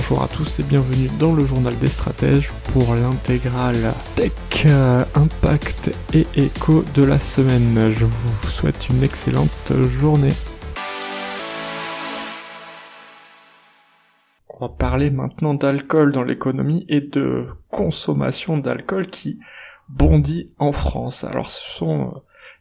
Bonjour à tous et bienvenue dans le journal des stratèges pour l'intégrale Tech, euh, Impact et Écho de la semaine. Je vous souhaite une excellente journée. On va parler maintenant d'alcool dans l'économie et de consommation d'alcool qui bondit en France. Alors ce sont euh,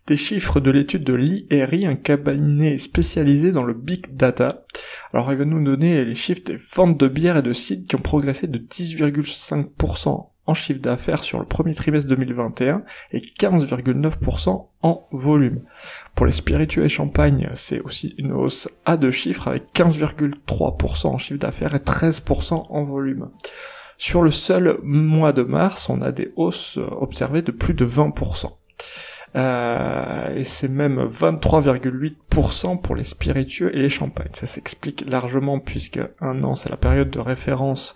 des chiffres de l'étude de l'IRI, un cabinet spécialisé dans le big data. Alors il va nous donner les chiffres des ventes de bière et de cidre qui ont progressé de 10,5% en chiffre d'affaires sur le premier trimestre 2021 et 15,9% en volume. Pour les spiritueux et champagne, c'est aussi une hausse à deux chiffres avec 15,3% en chiffre d'affaires et 13% en volume. Sur le seul mois de mars, on a des hausses observées de plus de 20%. Euh, et c'est même 23,8% pour les spiritueux et les champagnes. Ça s'explique largement puisque un an c'est la période de référence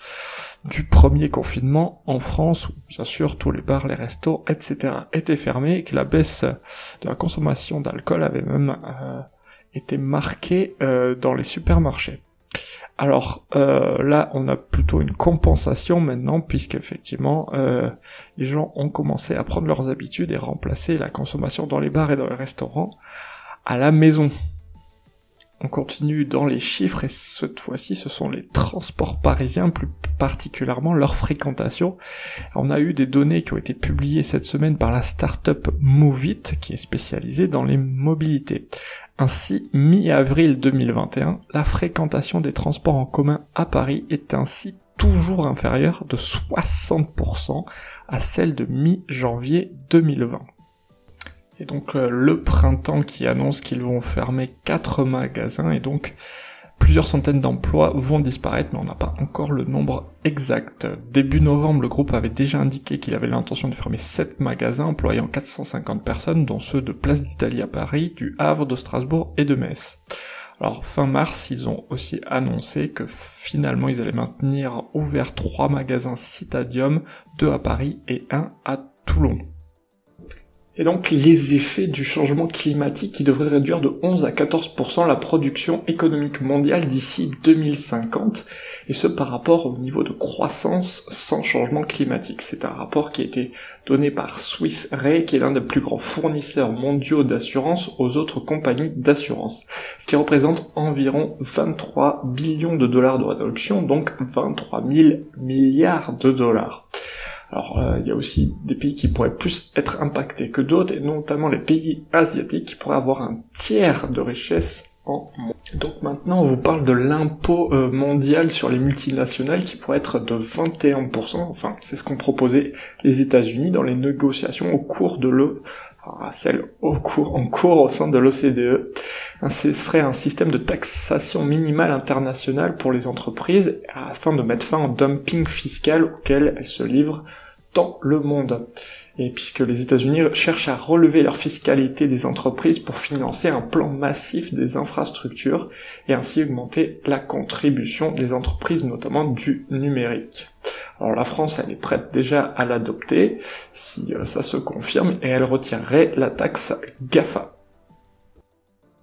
du premier confinement en France où bien sûr tous les bars, les restos, etc. étaient fermés et que la baisse de la consommation d'alcool avait même euh, été marquée euh, dans les supermarchés. Alors euh, là, on a plutôt une compensation maintenant, puisqu'effectivement, euh, les gens ont commencé à prendre leurs habitudes et remplacer la consommation dans les bars et dans les restaurants à la maison. On continue dans les chiffres et cette fois-ci ce sont les transports parisiens, plus particulièrement leur fréquentation. On a eu des données qui ont été publiées cette semaine par la start-up Movit qui est spécialisée dans les mobilités. Ainsi, mi-avril 2021, la fréquentation des transports en commun à Paris est ainsi toujours inférieure de 60% à celle de mi-janvier 2020. Et donc euh, le printemps qui annonce qu'ils vont fermer 4 magasins et donc plusieurs centaines d'emplois vont disparaître, mais on n'a pas encore le nombre exact. Début novembre, le groupe avait déjà indiqué qu'il avait l'intention de fermer 7 magasins employant 450 personnes, dont ceux de Place d'Italie à Paris, du Havre, de Strasbourg et de Metz. Alors fin mars, ils ont aussi annoncé que finalement ils allaient maintenir ouvert 3 magasins Citadium, 2 à Paris et 1 à Toulon et donc les effets du changement climatique qui devrait réduire de 11 à 14% la production économique mondiale d'ici 2050, et ce par rapport au niveau de croissance sans changement climatique. C'est un rapport qui a été donné par Swiss Re, qui est l'un des plus grands fournisseurs mondiaux d'assurance aux autres compagnies d'assurance, ce qui représente environ 23 billions de dollars de réduction, donc 23 000 milliards de dollars. Alors euh, il y a aussi des pays qui pourraient plus être impactés que d'autres, et notamment les pays asiatiques qui pourraient avoir un tiers de richesse en moins. Donc maintenant on vous parle de l'impôt euh, mondial sur les multinationales qui pourrait être de 21%, enfin c'est ce qu'ont proposé les États-Unis dans les négociations au cours de le celle en cours au sein de l'OCDE. Ce serait un système de taxation minimale internationale pour les entreprises afin de mettre fin au dumping fiscal auquel elles se livrent dans le monde. Et puisque les États-Unis cherchent à relever leur fiscalité des entreprises pour financer un plan massif des infrastructures et ainsi augmenter la contribution des entreprises, notamment du numérique. Alors la France, elle est prête déjà à l'adopter si euh, ça se confirme et elle retirerait la taxe GAFA.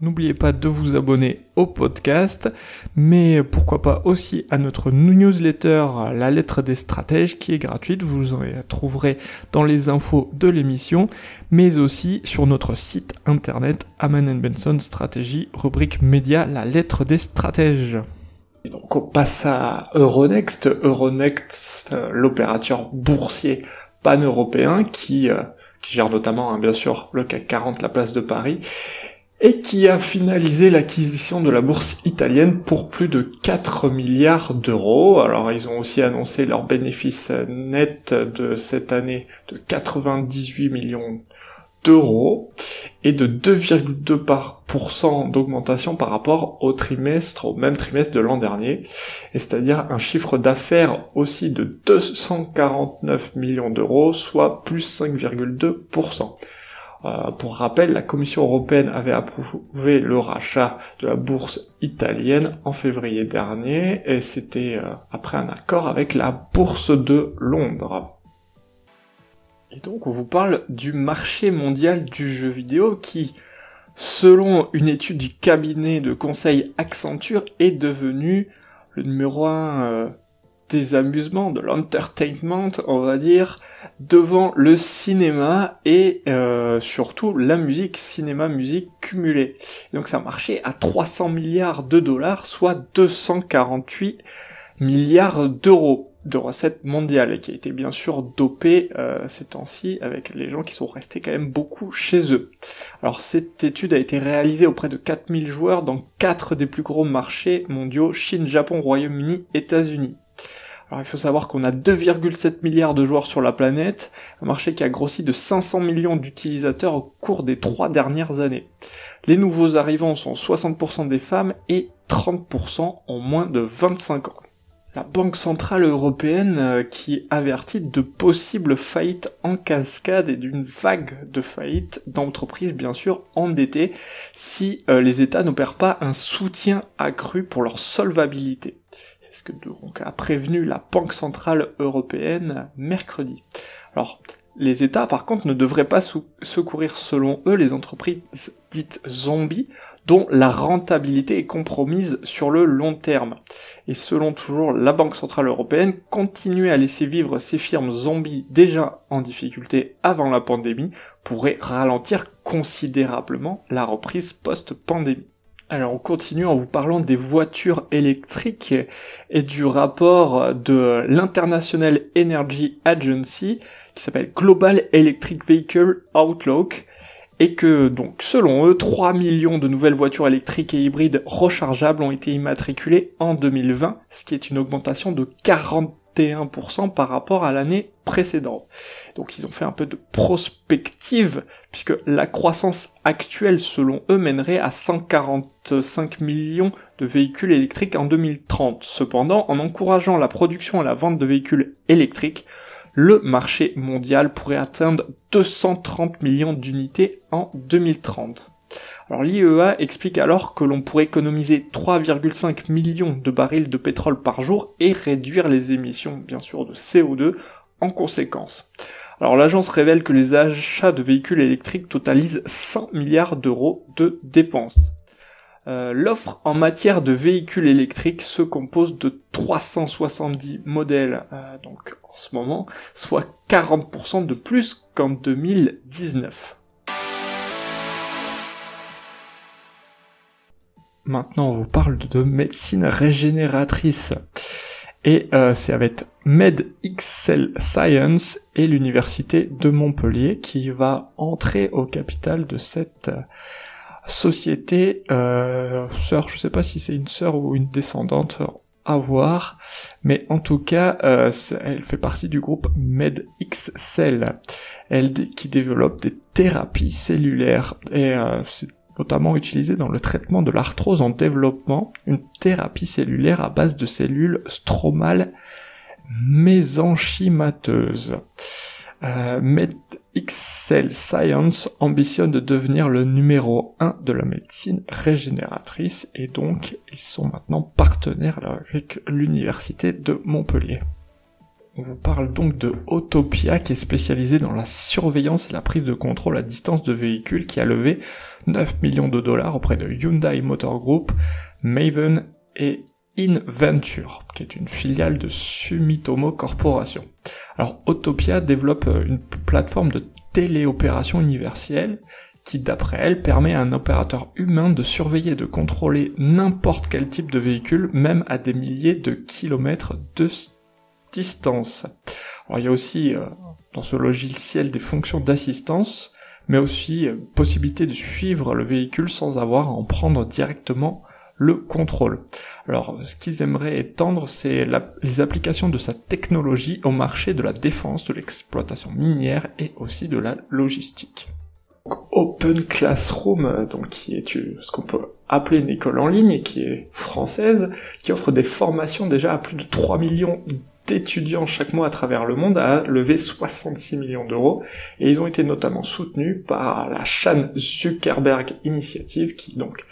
N'oubliez pas de vous abonner au podcast, mais pourquoi pas aussi à notre newsletter La lettre des stratèges qui est gratuite, vous en trouverez dans les infos de l'émission, mais aussi sur notre site internet Aman Benson Stratégie, rubrique média La lettre des stratèges. donc on passe à Euronext, Euronext, euh, l'opérateur boursier pan-européen qui, euh, qui gère notamment hein, bien sûr le CAC 40, la place de Paris, et qui a finalisé l'acquisition de la bourse italienne pour plus de 4 milliards d'euros. Alors ils ont aussi annoncé leur bénéfice net de cette année de 98 millions d'euros et de 2,2% d'augmentation par rapport au trimestre, au même trimestre de l'an dernier, et c'est-à-dire un chiffre d'affaires aussi de 249 millions d'euros, soit plus 5,2%. Euh, pour rappel, la Commission européenne avait approuvé le rachat de la bourse italienne en février dernier, et c'était euh, après un accord avec la bourse de Londres. Et donc on vous parle du marché mondial du jeu vidéo qui, selon une étude du cabinet de conseil Accenture, est devenu le numéro un euh, des amusements, de l'entertainment, on va dire, devant le cinéma et euh, surtout la musique, cinéma-musique cumulée. Donc ça marchait à 300 milliards de dollars, soit 248 milliards d'euros de recettes mondiales, et qui a été bien sûr dopé euh, ces temps-ci avec les gens qui sont restés quand même beaucoup chez eux. Alors cette étude a été réalisée auprès de 4000 joueurs dans quatre des plus gros marchés mondiaux, Chine, Japon, Royaume-Uni, États-Unis. Alors il faut savoir qu'on a 2,7 milliards de joueurs sur la planète, un marché qui a grossi de 500 millions d'utilisateurs au cours des trois dernières années. Les nouveaux arrivants sont 60% des femmes et 30% ont moins de 25 ans. La Banque Centrale Européenne euh, qui avertit de possibles faillites en cascade et d'une vague de faillites d'entreprises bien sûr endettées si euh, les États n'opèrent pas un soutien accru pour leur solvabilité. C'est ce que donc a prévenu la Banque Centrale Européenne mercredi? Alors, les États, par contre, ne devraient pas secourir, selon eux, les entreprises dites zombies, dont la rentabilité est compromise sur le long terme. Et selon toujours la Banque Centrale Européenne, continuer à laisser vivre ces firmes zombies déjà en difficulté avant la pandémie pourrait ralentir considérablement la reprise post-pandémie. Alors on continue en vous parlant des voitures électriques et du rapport de l'International Energy Agency qui s'appelle Global Electric Vehicle Outlook et que donc selon eux 3 millions de nouvelles voitures électriques et hybrides rechargeables ont été immatriculées en 2020, ce qui est une augmentation de 41% par rapport à l'année précédente. Donc ils ont fait un peu de prospective puisque la croissance actuelle selon eux mènerait à 145 millions de véhicules électriques en 2030. Cependant, en encourageant la production et la vente de véhicules électriques, le marché mondial pourrait atteindre 230 millions d'unités en 2030. Alors l'IEA explique alors que l'on pourrait économiser 3,5 millions de barils de pétrole par jour et réduire les émissions bien sûr de CO2 en conséquence. Alors l'agence révèle que les achats de véhicules électriques totalisent 100 milliards d'euros de dépenses. Euh, l'offre en matière de véhicules électriques se compose de 370 modèles euh, donc en ce moment, soit 40% de plus qu'en 2019. Maintenant, on vous parle de médecine régénératrice. Et euh, c'est avec MedXL Science et l'université de Montpellier qui va entrer au capital de cette société. Euh, sœur, je sais pas si c'est une sœur ou une descendante à voir, mais en tout cas, euh, elle fait partie du groupe MedXcell, elle qui développe des thérapies cellulaires. Et euh, c'est notamment utilisé dans le traitement de l'arthrose en développement, une thérapie cellulaire à base de cellules stromales mésenchymateuses. Euh, Science ambitionne de devenir le numéro 1 de la médecine régénératrice et donc ils sont maintenant partenaires avec l'université de Montpellier. On vous parle donc de Autopia qui est spécialisée dans la surveillance et la prise de contrôle à distance de véhicules qui a levé 9 millions de dollars auprès de Hyundai Motor Group, Maven et InVenture, qui est une filiale de Sumitomo Corporation. Alors Autopia développe euh, une plateforme de téléopération universelle qui, d'après elle, permet à un opérateur humain de surveiller et de contrôler n'importe quel type de véhicule, même à des milliers de kilomètres de distance. Alors il y a aussi euh, dans ce logiciel des fonctions d'assistance, mais aussi euh, possibilité de suivre le véhicule sans avoir à en prendre directement le contrôle. Alors, ce qu'ils aimeraient étendre, c'est les applications de sa technologie au marché de la défense, de l'exploitation minière et aussi de la logistique. Open Classroom, donc qui est ce qu'on peut appeler une école en ligne, qui est française, qui offre des formations déjà à plus de 3 millions d'étudiants chaque mois à travers le monde a levé 66 millions d'euros et ils ont été notamment soutenus par la Chan Zuckerberg Initiative qui est donc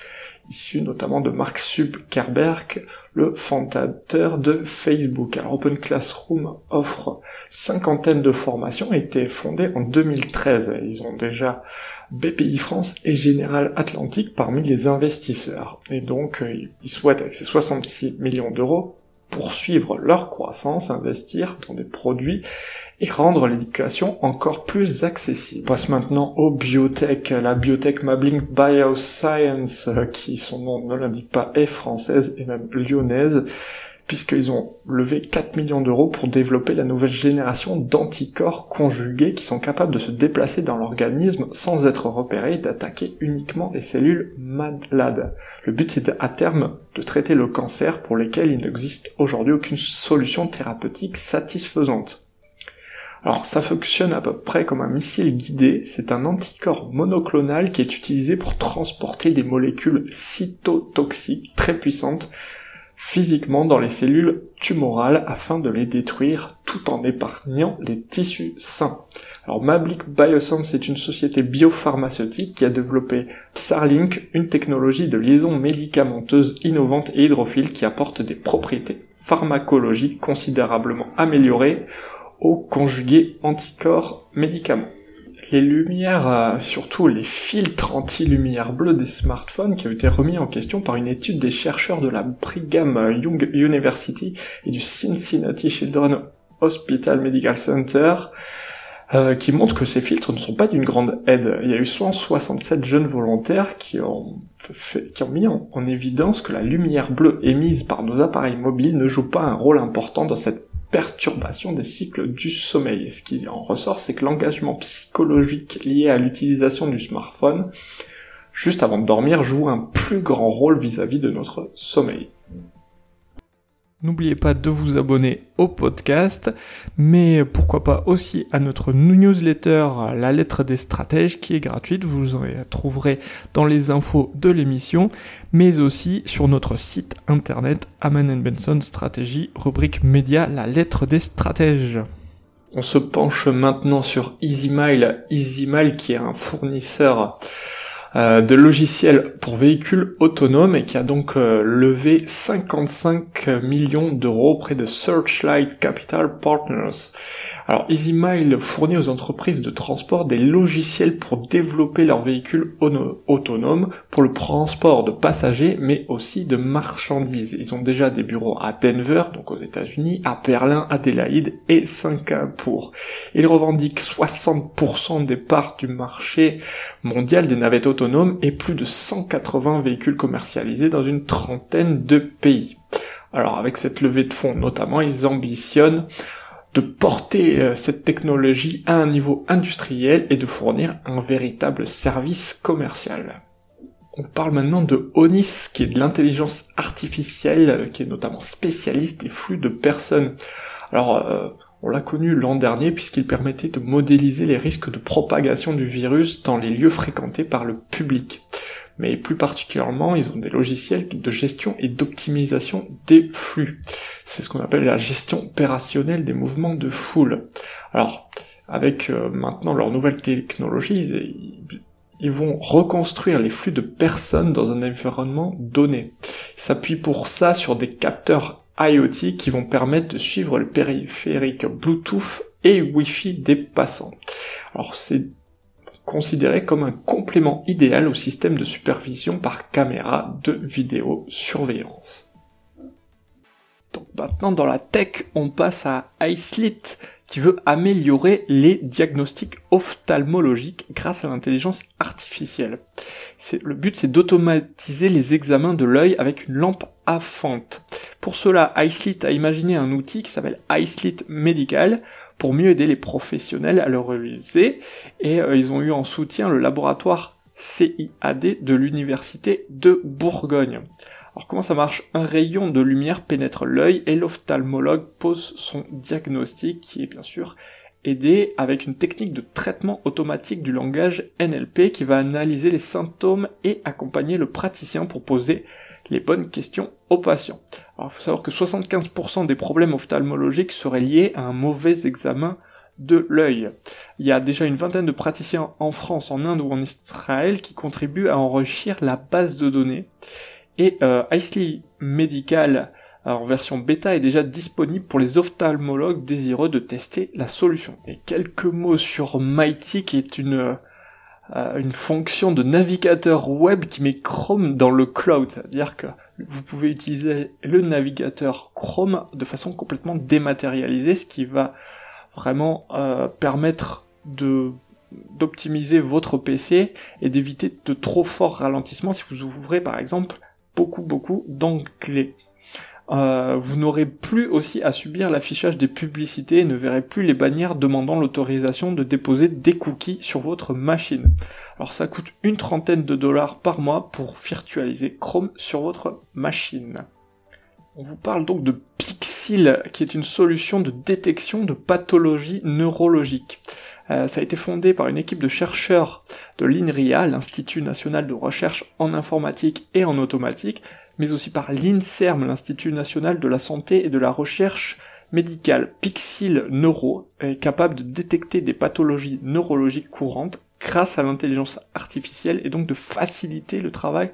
issue notamment de Mark Zuckerberg, le fondateur de Facebook. Alors Open Classroom offre cinquantaine de formations et été fondé en 2013. Ils ont déjà BPI France et Général Atlantique parmi les investisseurs. Et donc, euh, ils souhaitent, avec ces 66 millions d'euros, poursuivre leur croissance, investir dans des produits et rendre l'éducation encore plus accessible. On passe maintenant aux biotech. La biotech Mabling Bioscience, euh, qui son nom ne l'indique pas, est française et même lyonnaise, puisqu'ils ont levé 4 millions d'euros pour développer la nouvelle génération d'anticorps conjugués qui sont capables de se déplacer dans l'organisme sans être repérés et d'attaquer uniquement les cellules malades. Le but c'est à terme de traiter le cancer pour lesquels il n'existe aujourd'hui aucune solution thérapeutique satisfaisante. Alors ça fonctionne à peu près comme un missile guidé, c'est un anticorps monoclonal qui est utilisé pour transporter des molécules cytotoxiques très puissantes physiquement dans les cellules tumorales afin de les détruire tout en épargnant les tissus sains. Alors Mablic Bioscience est une société biopharmaceutique qui a développé Psarlink, une technologie de liaison médicamenteuse innovante et hydrophile qui apporte des propriétés pharmacologiques considérablement améliorées aux conjugués anticorps médicaments les lumières, euh, surtout les filtres anti-lumière bleue des smartphones qui ont été remis en question par une étude des chercheurs de la Brigham Young University et du Cincinnati Children's Hospital Medical Center, euh, qui montre que ces filtres ne sont pas d'une grande aide. Il y a eu 167 jeunes volontaires qui ont, fait, qui ont mis en, évidence que la lumière bleue émise par nos appareils mobiles ne joue pas un rôle important dans cette perturbation des cycles du sommeil. Ce qui en ressort, c'est que l'engagement psychologique lié à l'utilisation du smartphone juste avant de dormir joue un plus grand rôle vis-à-vis de notre sommeil. N'oubliez pas de vous abonner au podcast, mais pourquoi pas aussi à notre newsletter La lettre des stratèges qui est gratuite, vous en trouverez dans les infos de l'émission, mais aussi sur notre site internet Aman Benson Stratégie, rubrique média La lettre des stratèges. On se penche maintenant sur EasyMile, EasyMile qui est un fournisseur de logiciels pour véhicules autonomes et qui a donc euh, levé 55 millions d'euros auprès de Searchlight Capital Partners. Alors EasyMile fournit aux entreprises de transport des logiciels pour développer leurs véhicules autonomes pour le transport de passagers mais aussi de marchandises. Ils ont déjà des bureaux à Denver, donc aux États-Unis, à Berlin, Adélaïde et Singapour. Ils revendiquent 60% des parts du marché mondial des navettes autonomes et plus de 180 véhicules commercialisés dans une trentaine de pays. Alors avec cette levée de fonds notamment, ils ambitionnent de porter euh, cette technologie à un niveau industriel et de fournir un véritable service commercial. On parle maintenant de Onis, qui est de l'intelligence artificielle, euh, qui est notamment spécialiste des flux de personnes. Alors, euh, on l'a connu l'an dernier puisqu'il permettait de modéliser les risques de propagation du virus dans les lieux fréquentés par le public. Mais plus particulièrement, ils ont des logiciels de gestion et d'optimisation des flux. C'est ce qu'on appelle la gestion opérationnelle des mouvements de foule. Alors, avec euh, maintenant leur nouvelle technologie, ils, ils vont reconstruire les flux de personnes dans un environnement donné. Ils s'appuient pour ça sur des capteurs IoT qui vont permettre de suivre le périphérique Bluetooth et Wi-Fi des passants. Alors c'est considéré comme un complément idéal au système de supervision par caméra de vidéosurveillance. Donc maintenant dans la tech, on passe à iSlit qui veut améliorer les diagnostics ophtalmologiques grâce à l'intelligence artificielle. le but c'est d'automatiser les examens de l'œil avec une lampe à fente. Pour cela, iSlit a imaginé un outil qui s'appelle iSlit Medical pour mieux aider les professionnels à le réaliser et euh, ils ont eu en soutien le laboratoire CIAD de l'université de Bourgogne. Alors comment ça marche? Un rayon de lumière pénètre l'œil et l'ophtalmologue pose son diagnostic qui est bien sûr aidé avec une technique de traitement automatique du langage NLP qui va analyser les symptômes et accompagner le praticien pour poser les bonnes questions aux patients. Alors, il faut savoir que 75% des problèmes ophtalmologiques seraient liés à un mauvais examen de l'œil. Il y a déjà une vingtaine de praticiens en France, en Inde ou en Israël qui contribuent à enrichir la base de données. Et euh, Medical en version bêta est déjà disponible pour les ophtalmologues désireux de tester la solution. Et quelques mots sur Mighty qui est une une fonction de navigateur web qui met Chrome dans le cloud, c'est-à-dire que vous pouvez utiliser le navigateur Chrome de façon complètement dématérialisée, ce qui va vraiment euh, permettre de d'optimiser votre PC et d'éviter de trop forts ralentissements si vous ouvrez par exemple beaucoup beaucoup d'onglets. Euh, vous n'aurez plus aussi à subir l'affichage des publicités et ne verrez plus les bannières demandant l'autorisation de déposer des cookies sur votre machine. Alors ça coûte une trentaine de dollars par mois pour virtualiser Chrome sur votre machine. On vous parle donc de Pixil, qui est une solution de détection de pathologies neurologiques. Euh, ça a été fondé par une équipe de chercheurs de l'INRIA, l'Institut national de recherche en informatique et en automatique, mais aussi par l'INSERM, l'Institut national de la santé et de la recherche médicale. Pixil Neuro est capable de détecter des pathologies neurologiques courantes grâce à l'intelligence artificielle et donc de faciliter le travail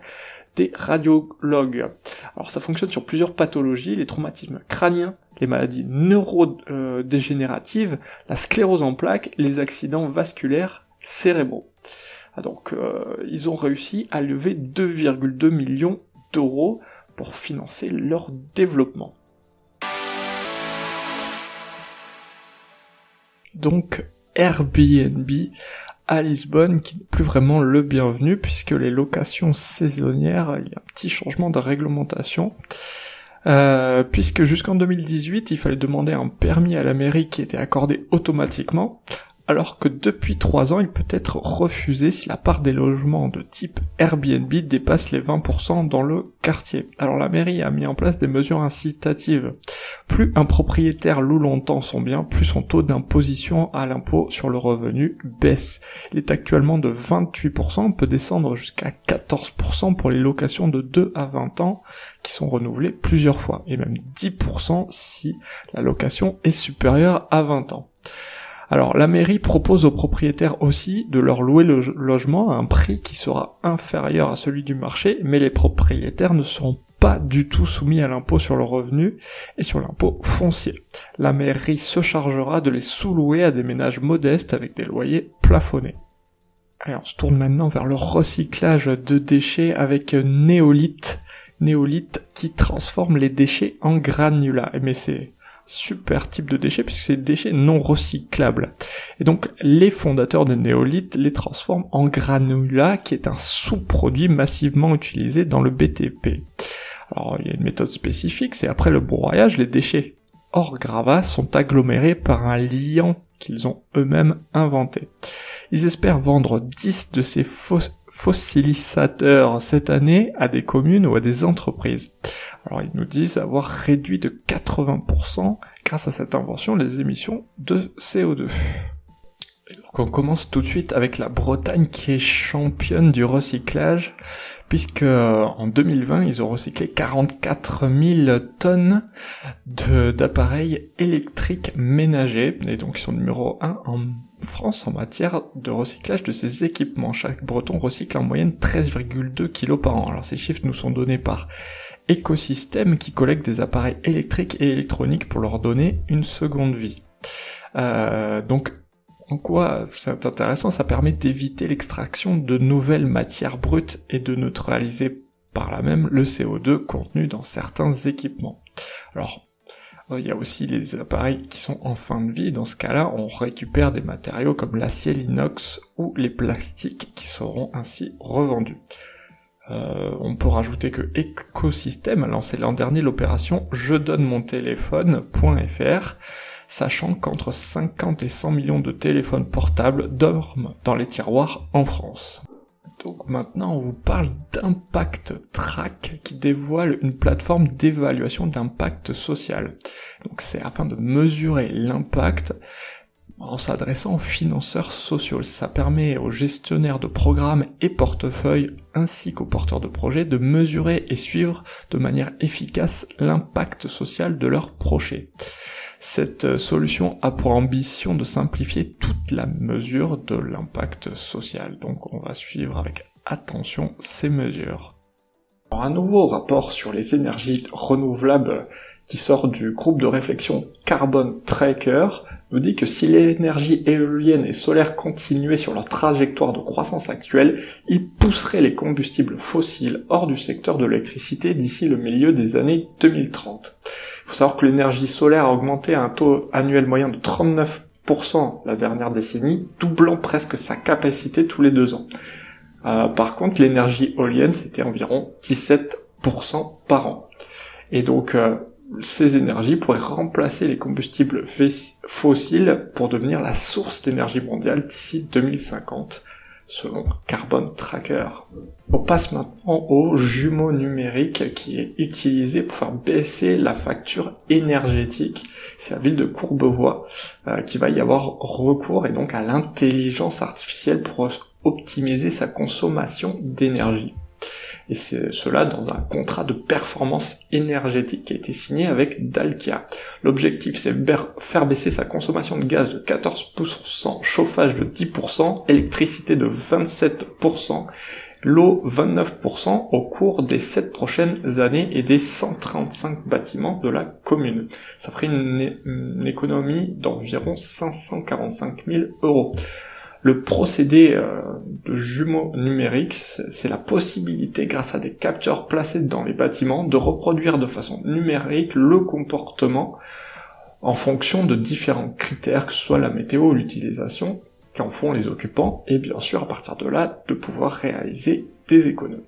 des radiologues. Alors ça fonctionne sur plusieurs pathologies, les traumatismes crâniens, les maladies neurodégénératives, la sclérose en plaques, les accidents vasculaires cérébraux. Ah, donc euh, ils ont réussi à lever 2,2 millions d'euros pour financer leur développement. Donc Airbnb à Lisbonne qui n'est plus vraiment le bienvenu puisque les locations saisonnières, il y a un petit changement de réglementation. Euh, puisque jusqu'en 2018, il fallait demander un permis à la mairie qui était accordé automatiquement, alors que depuis 3 ans, il peut être refusé si la part des logements de type Airbnb dépasse les 20% dans le quartier. Alors la mairie a mis en place des mesures incitatives. Plus un propriétaire loue longtemps son bien, plus son taux d'imposition à l'impôt sur le revenu baisse. Il est actuellement de 28%, peut descendre jusqu'à 14% pour les locations de 2 à 20 ans qui sont renouvelées plusieurs fois, et même 10% si la location est supérieure à 20 ans. Alors la mairie propose aux propriétaires aussi de leur louer le logement à un prix qui sera inférieur à celui du marché, mais les propriétaires ne seront pas du tout soumis à l'impôt sur le revenu et sur l'impôt foncier. La mairie se chargera de les sous-louer à des ménages modestes avec des loyers plafonnés. Allez, on se tourne maintenant vers le recyclage de déchets avec Néolith. Néolith qui transforme les déchets en granulats. Mais c'est super type de déchets puisque c'est des déchets non recyclables. Et donc les fondateurs de Néolith les transforment en granulats qui est un sous-produit massivement utilisé dans le BTP. Alors il y a une méthode spécifique, c'est après le broyage, les déchets hors gravat sont agglomérés par un liant qu'ils ont eux-mêmes inventé. Ils espèrent vendre 10 de ces fossilisateurs cette année à des communes ou à des entreprises. Alors ils nous disent avoir réduit de 80% grâce à cette invention les émissions de CO2. donc on commence tout de suite avec la Bretagne qui est championne du recyclage puisque en 2020 ils ont recyclé 44 000 tonnes d'appareils électriques ménagers et donc ils sont numéro 1 en France en matière de recyclage de ces équipements. Chaque breton recycle en moyenne 13,2 kg par an. Alors ces chiffres nous sont donnés par Écosystème qui collecte des appareils électriques et électroniques pour leur donner une seconde vie. Euh, donc en quoi c'est intéressant, ça permet d'éviter l'extraction de nouvelles matières brutes et de neutraliser par là même le CO2 contenu dans certains équipements. Alors il y a aussi les appareils qui sont en fin de vie. Dans ce cas-là, on récupère des matériaux comme l'acier, l'inox ou les plastiques qui seront ainsi revendus. Euh, on peut rajouter que Ecosystem a lancé l'an dernier l'opération Je donne mon téléphone.fr, sachant qu'entre 50 et 100 millions de téléphones portables dorment dans les tiroirs en France. Donc maintenant, on vous parle d'Impact Track qui dévoile une plateforme d'évaluation d'impact social. Donc c'est afin de mesurer l'impact en s'adressant aux financeurs sociaux. Ça permet aux gestionnaires de programmes et portefeuilles ainsi qu'aux porteurs de projets de mesurer et suivre de manière efficace l'impact social de leurs projets. Cette solution a pour ambition de simplifier toute la mesure de l'impact social. Donc on va suivre avec attention ces mesures. Un nouveau rapport sur les énergies renouvelables qui sort du groupe de réflexion Carbon Tracker nous dit que si l'énergie éolienne et solaire continuaient sur leur trajectoire de croissance actuelle, ils pousseraient les combustibles fossiles hors du secteur de l'électricité d'ici le milieu des années 2030. Il faut savoir que l'énergie solaire a augmenté à un taux annuel moyen de 39% la dernière décennie, doublant presque sa capacité tous les deux ans. Euh, par contre, l'énergie éolienne, c'était environ 17% par an. Et donc, euh, ces énergies pourraient remplacer les combustibles fossiles pour devenir la source d'énergie mondiale d'ici 2050, selon Carbon Tracker. On passe maintenant au jumeau numérique qui est utilisé pour faire baisser la facture énergétique. C'est la ville de Courbevoie euh, qui va y avoir recours et donc à l'intelligence artificielle pour optimiser sa consommation d'énergie et c'est cela dans un contrat de performance énergétique qui a été signé avec Dalkia. L'objectif c'est faire baisser sa consommation de gaz de 14%, chauffage de 10%, électricité de 27%, l'eau 29% au cours des 7 prochaines années et des 135 bâtiments de la commune. Ça ferait une, économie d'environ 545 000 euros. Le procédé euh, de jumeaux numériques, c'est la possibilité, grâce à des capteurs placés dans les bâtiments, de reproduire de façon numérique le comportement en fonction de différents critères, que ce soit la météo ou l'utilisation qu'en font les occupants, et bien sûr à partir de là, de pouvoir réaliser des économies.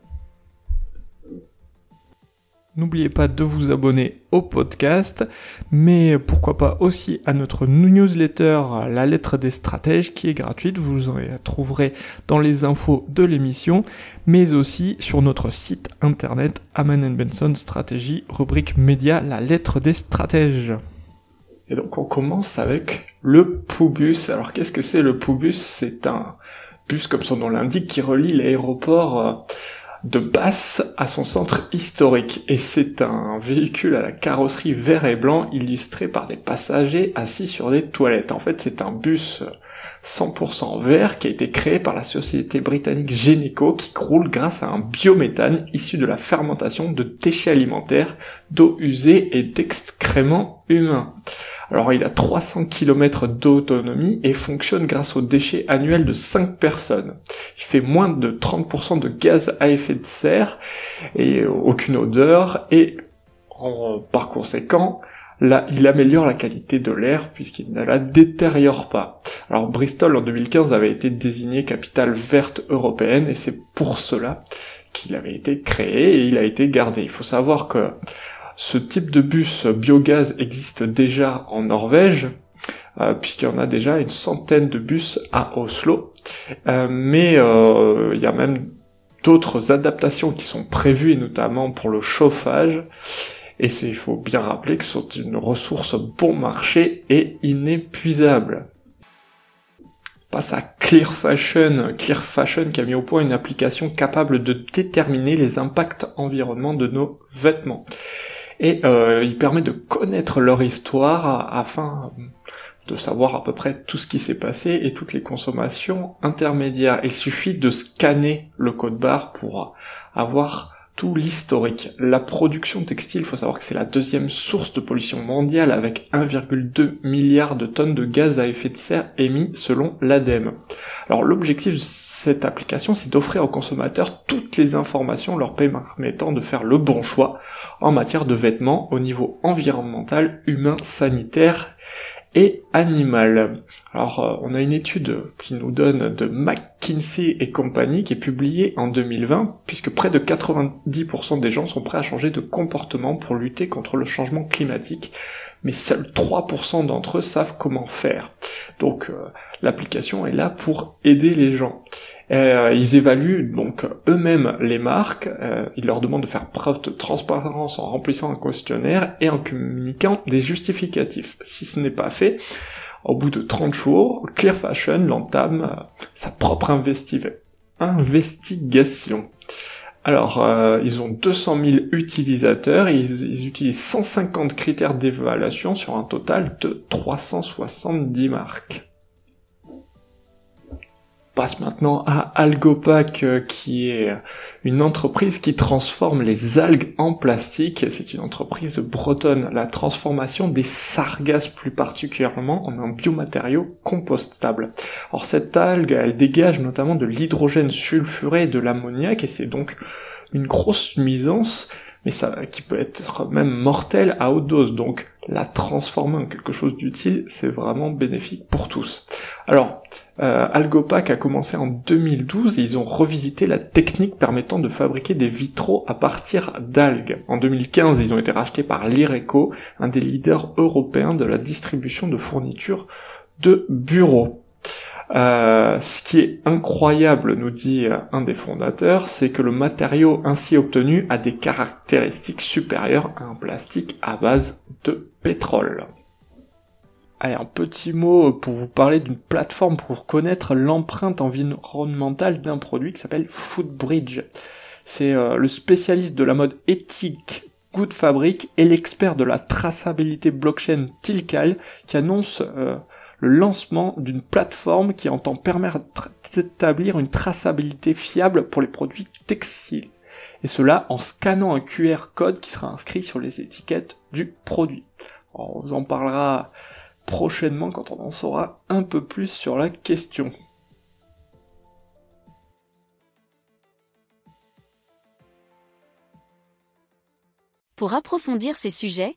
N'oubliez pas de vous abonner au podcast, mais pourquoi pas aussi à notre newsletter La lettre des stratèges qui est gratuite, vous en trouverez dans les infos de l'émission, mais aussi sur notre site internet Aman Benson Stratégie, rubrique média La lettre des stratèges. Et donc on commence avec le Poubus. Alors qu'est-ce que c'est le Poubus C'est un bus comme son nom l'indique qui relie l'aéroport euh, de Basse à son centre historique et c'est un véhicule à la carrosserie vert et blanc illustré par des passagers assis sur des toilettes. En fait c'est un bus 100% vert qui a été créé par la société britannique Geneco qui croule grâce à un biométhane issu de la fermentation de déchets alimentaires, d'eau usée et d'excréments humains. Alors il a 300 km d'autonomie et fonctionne grâce aux déchets annuels de 5 personnes. Il fait moins de 30% de gaz à effet de serre et aucune odeur et par conséquent Là, il améliore la qualité de l'air puisqu'il ne la détériore pas. Alors Bristol en 2015 avait été désigné capitale verte européenne et c'est pour cela qu'il avait été créé et il a été gardé. Il faut savoir que ce type de bus biogaz existe déjà en Norvège, euh, puisqu'il y en a déjà une centaine de bus à Oslo. Euh, mais euh, il y a même d'autres adaptations qui sont prévues, et notamment pour le chauffage. Et il faut bien rappeler que c'est une ressource bon marché et inépuisable. passe à Clear Fashion. Clear Fashion qui a mis au point une application capable de déterminer les impacts environnement de nos vêtements. Et euh, il permet de connaître leur histoire afin de savoir à peu près tout ce qui s'est passé et toutes les consommations intermédiaires. Il suffit de scanner le code barre pour avoir tout l'historique. La production textile, il faut savoir que c'est la deuxième source de pollution mondiale avec 1,2 milliard de tonnes de gaz à effet de serre émis selon l'ADEME. Alors l'objectif de cette application, c'est d'offrir aux consommateurs toutes les informations leur permettant de faire le bon choix en matière de vêtements au niveau environnemental, humain, sanitaire et animal. Alors, euh, on a une étude qui nous donne de McKinsey et compagnie qui est publiée en 2020, puisque près de 90% des gens sont prêts à changer de comportement pour lutter contre le changement climatique, mais seuls 3% d'entre eux savent comment faire. Donc, euh, l'application est là pour aider les gens. Euh, ils évaluent donc eux-mêmes les marques, euh, ils leur demandent de faire preuve de transparence en remplissant un questionnaire et en communiquant des justificatifs. Si ce n'est pas fait, Au bout de 30 jours, Clear Fashion entame euh, sa propre investigation. Alors, ils ont 200 000 utilisateurs et ils, ils utilisent 150 critères d'évaluation sur un total de 370 marques passe maintenant à Algopac, euh, qui est une entreprise qui transforme les algues en plastique. C'est une entreprise bretonne. La transformation des sargasses plus particulièrement en un biomatériau compostable. Alors cette algue, elle dégage notamment de l'hydrogène sulfuré et de l'ammoniac et c'est donc une grosse nuisance mais ça, qui peut être même mortel à haute dose. Donc, la transformer en quelque chose d'utile, c'est vraiment bénéfique pour tous. Alors, euh, Algopac a commencé en 2012 et ils ont revisité la technique permettant de fabriquer des vitraux à partir d'algues. En 2015, ils ont été rachetés par l'Ireco, un des leaders européens de la distribution de fournitures de bureaux. Euh, ce qui est incroyable, nous dit un des fondateurs, c'est que le matériau ainsi obtenu a des caractéristiques supérieures à un plastique à base de pétrole. Allez, un petit mot pour vous parler d'une plateforme pour connaître l'empreinte environnementale d'un produit qui s'appelle Foodbridge. C'est euh, le spécialiste de la mode éthique Good Fabric et l'expert de la traçabilité blockchain Tilcal qui annonce euh, lancement d'une plateforme qui entend permettre d'établir une traçabilité fiable pour les produits textiles. Et cela en scannant un QR code qui sera inscrit sur les étiquettes du produit. on vous en parlera prochainement quand on en saura un peu plus sur la question. Pour approfondir ces sujets,